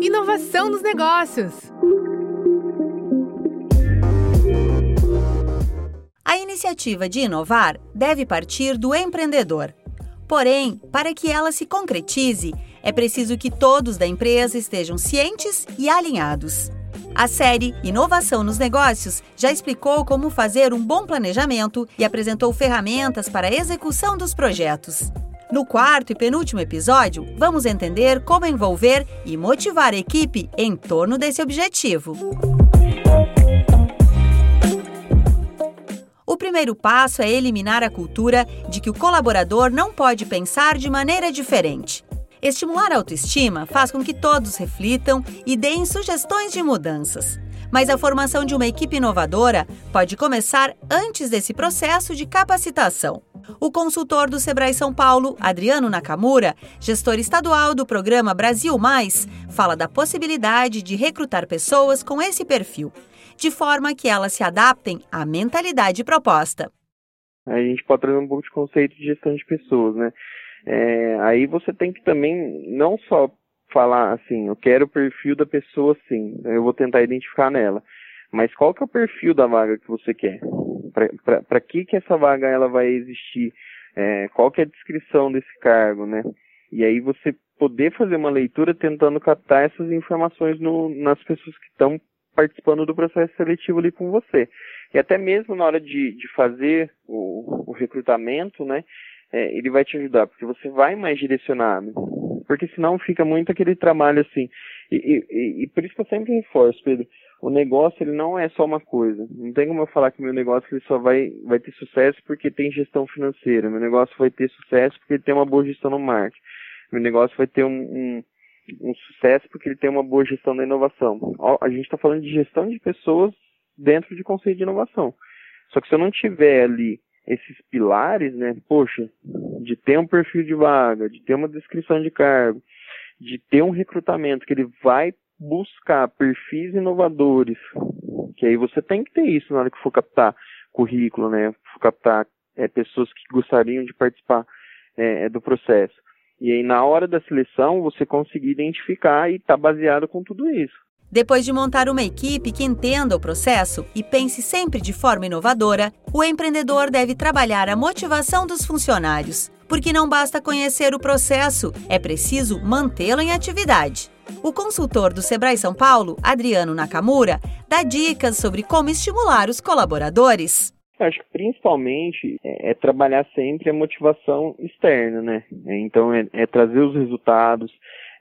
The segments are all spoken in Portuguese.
Inovação nos negócios. A iniciativa de inovar deve partir do empreendedor. Porém, para que ela se concretize, é preciso que todos da empresa estejam cientes e alinhados. A série Inovação nos Negócios já explicou como fazer um bom planejamento e apresentou ferramentas para a execução dos projetos. No quarto e penúltimo episódio, vamos entender como envolver e motivar a equipe em torno desse objetivo. O primeiro passo é eliminar a cultura de que o colaborador não pode pensar de maneira diferente. Estimular a autoestima faz com que todos reflitam e deem sugestões de mudanças. Mas a formação de uma equipe inovadora pode começar antes desse processo de capacitação. O consultor do Sebrae São Paulo, Adriano Nakamura, gestor estadual do programa Brasil Mais, fala da possibilidade de recrutar pessoas com esse perfil, de forma que elas se adaptem à mentalidade proposta. A gente pode trazer um pouco de conceito de gestão de pessoas, né? É, aí você tem que também não só falar assim, eu quero o perfil da pessoa sim, eu vou tentar identificar nela. Mas qual que é o perfil da vaga que você quer? Para que que essa vaga ela vai existir? É, qual que é a descrição desse cargo, né? E aí você poder fazer uma leitura tentando captar essas informações no, nas pessoas que estão participando do processo seletivo ali com você. E até mesmo na hora de, de fazer o, o recrutamento, né? é, ele vai te ajudar, porque você vai mais direcionado. Porque senão fica muito aquele trabalho assim. E, e, e, por isso que eu sempre reforço, Pedro, o negócio ele não é só uma coisa. Não tem como eu falar que meu negócio ele só vai, vai ter sucesso porque tem gestão financeira. Meu negócio vai ter sucesso porque ele tem uma boa gestão no marketing. Meu negócio vai ter um, um, um sucesso porque ele tem uma boa gestão da inovação. A gente está falando de gestão de pessoas dentro de conceito de inovação. Só que se eu não tiver ali esses pilares, né? Poxa, de ter um perfil de vaga, de ter uma descrição de cargo, de ter um recrutamento que ele vai buscar perfis inovadores, que aí você tem que ter isso na hora que for captar currículo, né? For captar é, pessoas que gostariam de participar é, do processo. E aí na hora da seleção você conseguir identificar e tá baseado com tudo isso. Depois de montar uma equipe que entenda o processo e pense sempre de forma inovadora, o empreendedor deve trabalhar a motivação dos funcionários, porque não basta conhecer o processo, é preciso mantê-lo em atividade. O consultor do Sebrae São Paulo, Adriano Nakamura, dá dicas sobre como estimular os colaboradores. Acho que principalmente é, é trabalhar sempre a motivação externa, né? Então é, é trazer os resultados,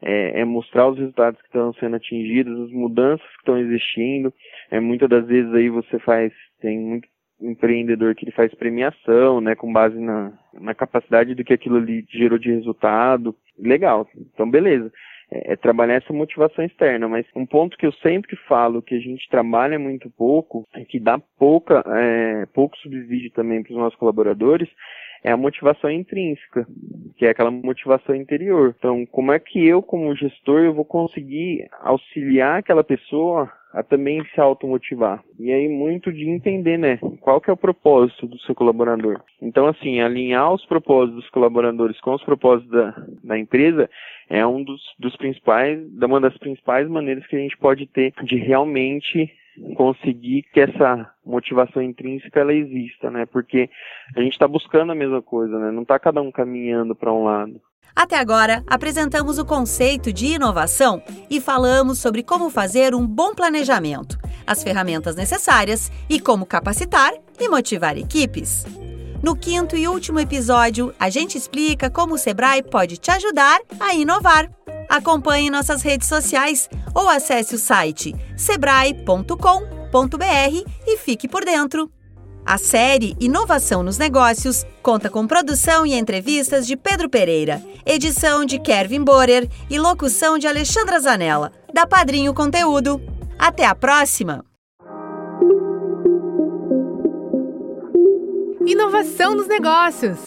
é, é, mostrar os resultados que estão sendo atingidos, as mudanças que estão existindo. É, muitas das vezes aí você faz, tem muito empreendedor que ele faz premiação, né, com base na, na capacidade do que aquilo ali gerou de resultado. Legal, então beleza. É, é, trabalhar essa motivação externa, mas um ponto que eu sempre falo que a gente trabalha muito pouco, é que dá pouca, é, pouco subsídio também para os nossos colaboradores, é a motivação intrínseca, que é aquela motivação interior. Então, como é que eu, como gestor, eu vou conseguir auxiliar aquela pessoa a também se automotivar. E aí muito de entender, né, qual que é o propósito do seu colaborador. Então, assim, alinhar os propósitos dos colaboradores com os propósitos da, da empresa é um dos, dos principais, uma das principais maneiras que a gente pode ter de realmente conseguir que essa motivação intrínseca ela exista, né? Porque a gente está buscando a mesma coisa, né? Não está cada um caminhando para um lado. Até agora, apresentamos o conceito de inovação e falamos sobre como fazer um bom planejamento, as ferramentas necessárias e como capacitar e motivar equipes. No quinto e último episódio, a gente explica como o Sebrae pode te ajudar a inovar. Acompanhe nossas redes sociais ou acesse o site sebrae.com.br e fique por dentro. A série Inovação nos Negócios conta com produção e entrevistas de Pedro Pereira, edição de Kevin Borer e locução de Alexandra Zanella, da Padrinho Conteúdo. Até a próxima! Inovação nos Negócios.